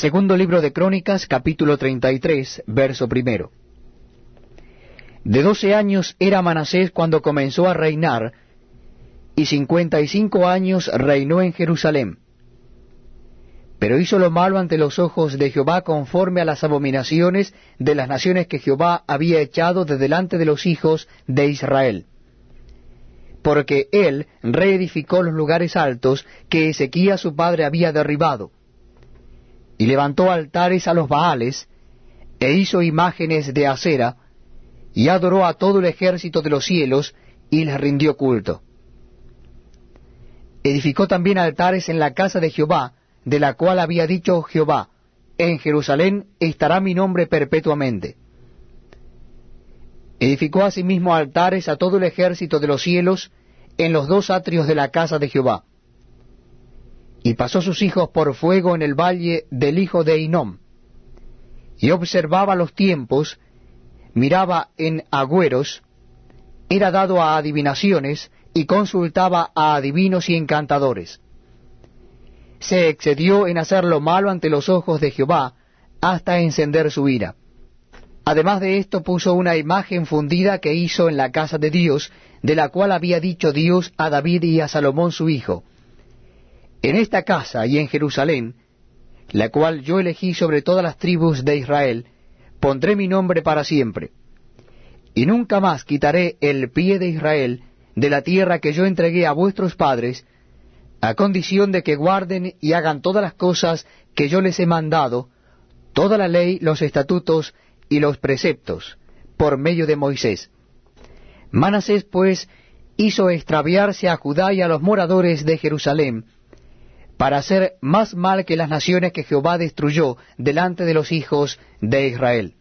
Segundo libro de Crónicas, capítulo 33, verso primero. De doce años era Manasés cuando comenzó a reinar, y cincuenta y cinco años reinó en Jerusalén. Pero hizo lo malo ante los ojos de Jehová conforme a las abominaciones de las naciones que Jehová había echado de delante de los hijos de Israel. Porque él reedificó los lugares altos que Ezequías su padre había derribado, y levantó altares a los Baales, e hizo imágenes de acera, y adoró a todo el ejército de los cielos, y les rindió culto. Edificó también altares en la casa de Jehová, de la cual había dicho Jehová, en Jerusalén estará mi nombre perpetuamente. Edificó asimismo altares a todo el ejército de los cielos en los dos atrios de la casa de Jehová. Y pasó sus hijos por fuego en el valle del hijo de Inom. Y observaba los tiempos, miraba en agüeros, era dado a adivinaciones, y consultaba a adivinos y encantadores se excedió en hacer lo malo ante los ojos de Jehová, hasta encender su ira. Además de esto puso una imagen fundida que hizo en la casa de Dios, de la cual había dicho Dios a David y a Salomón su hijo, En esta casa y en Jerusalén, la cual yo elegí sobre todas las tribus de Israel, pondré mi nombre para siempre. Y nunca más quitaré el pie de Israel de la tierra que yo entregué a vuestros padres, a condición de que guarden y hagan todas las cosas que yo les he mandado, toda la ley, los estatutos y los preceptos, por medio de Moisés. Manasés, pues, hizo extraviarse a Judá y a los moradores de Jerusalén, para hacer más mal que las naciones que Jehová destruyó delante de los hijos de Israel.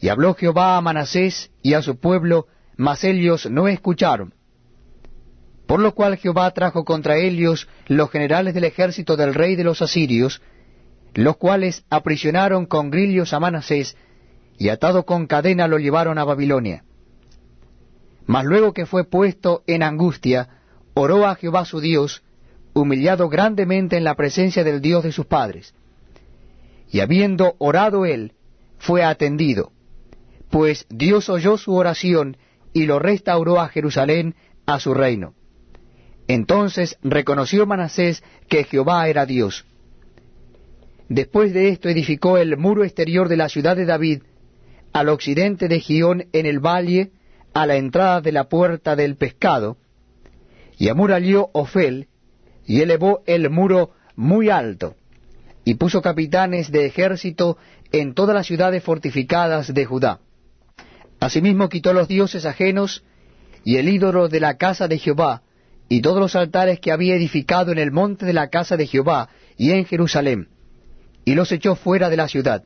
Y habló Jehová a Manasés y a su pueblo, mas ellos no escucharon por lo cual Jehová trajo contra ellos los generales del ejército del rey de los asirios, los cuales aprisionaron con grillos a Manasés, y atado con cadena lo llevaron a Babilonia. Mas luego que fue puesto en angustia, oró a Jehová su Dios, humillado grandemente en la presencia del Dios de sus padres. Y habiendo orado él, fue atendido, pues Dios oyó su oración y lo restauró a Jerusalén a su reino. Entonces reconoció Manasés que Jehová era Dios. Después de esto edificó el muro exterior de la ciudad de David, al occidente de Gión en el valle, a la entrada de la puerta del pescado, y amuralló Ofel, y elevó el muro muy alto, y puso capitanes de ejército en todas las ciudades fortificadas de Judá. Asimismo quitó los dioses ajenos y el ídolo de la casa de Jehová, y todos los altares que había edificado en el monte de la casa de Jehová y en Jerusalén, y los echó fuera de la ciudad.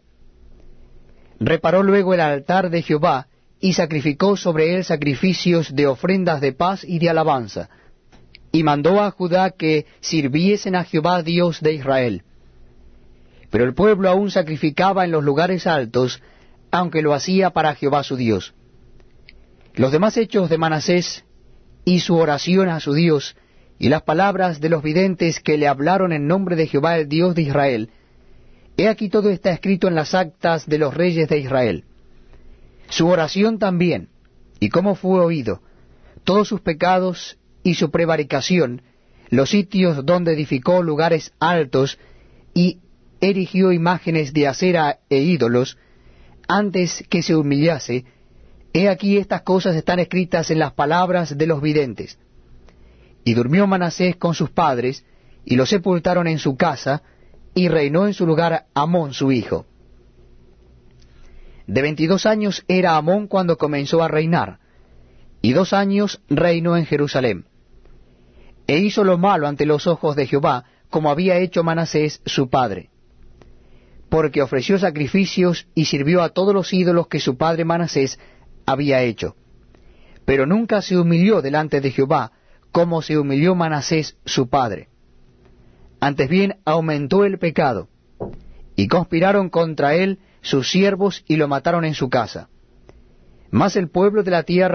Reparó luego el altar de Jehová, y sacrificó sobre él sacrificios de ofrendas de paz y de alabanza, y mandó a Judá que sirviesen a Jehová Dios de Israel. Pero el pueblo aún sacrificaba en los lugares altos, aunque lo hacía para Jehová su Dios. Los demás hechos de Manasés y su oración a su Dios, y las palabras de los videntes que le hablaron en nombre de Jehová el Dios de Israel, he aquí todo está escrito en las actas de los reyes de Israel. Su oración también, y cómo fue oído, todos sus pecados y su prevaricación, los sitios donde edificó lugares altos y erigió imágenes de acera e ídolos, antes que se humillase, He aquí estas cosas están escritas en las palabras de los videntes. Y durmió Manasés con sus padres, y lo sepultaron en su casa, y reinó en su lugar Amón su hijo. De veintidós años era Amón cuando comenzó a reinar, y dos años reinó en Jerusalén. E hizo lo malo ante los ojos de Jehová, como había hecho Manasés su padre. Porque ofreció sacrificios y sirvió a todos los ídolos que su padre Manasés había hecho. Pero nunca se humilló delante de Jehová, como se humilló Manasés su padre. Antes bien aumentó el pecado, y conspiraron contra él sus siervos y lo mataron en su casa. Mas el pueblo de la tierra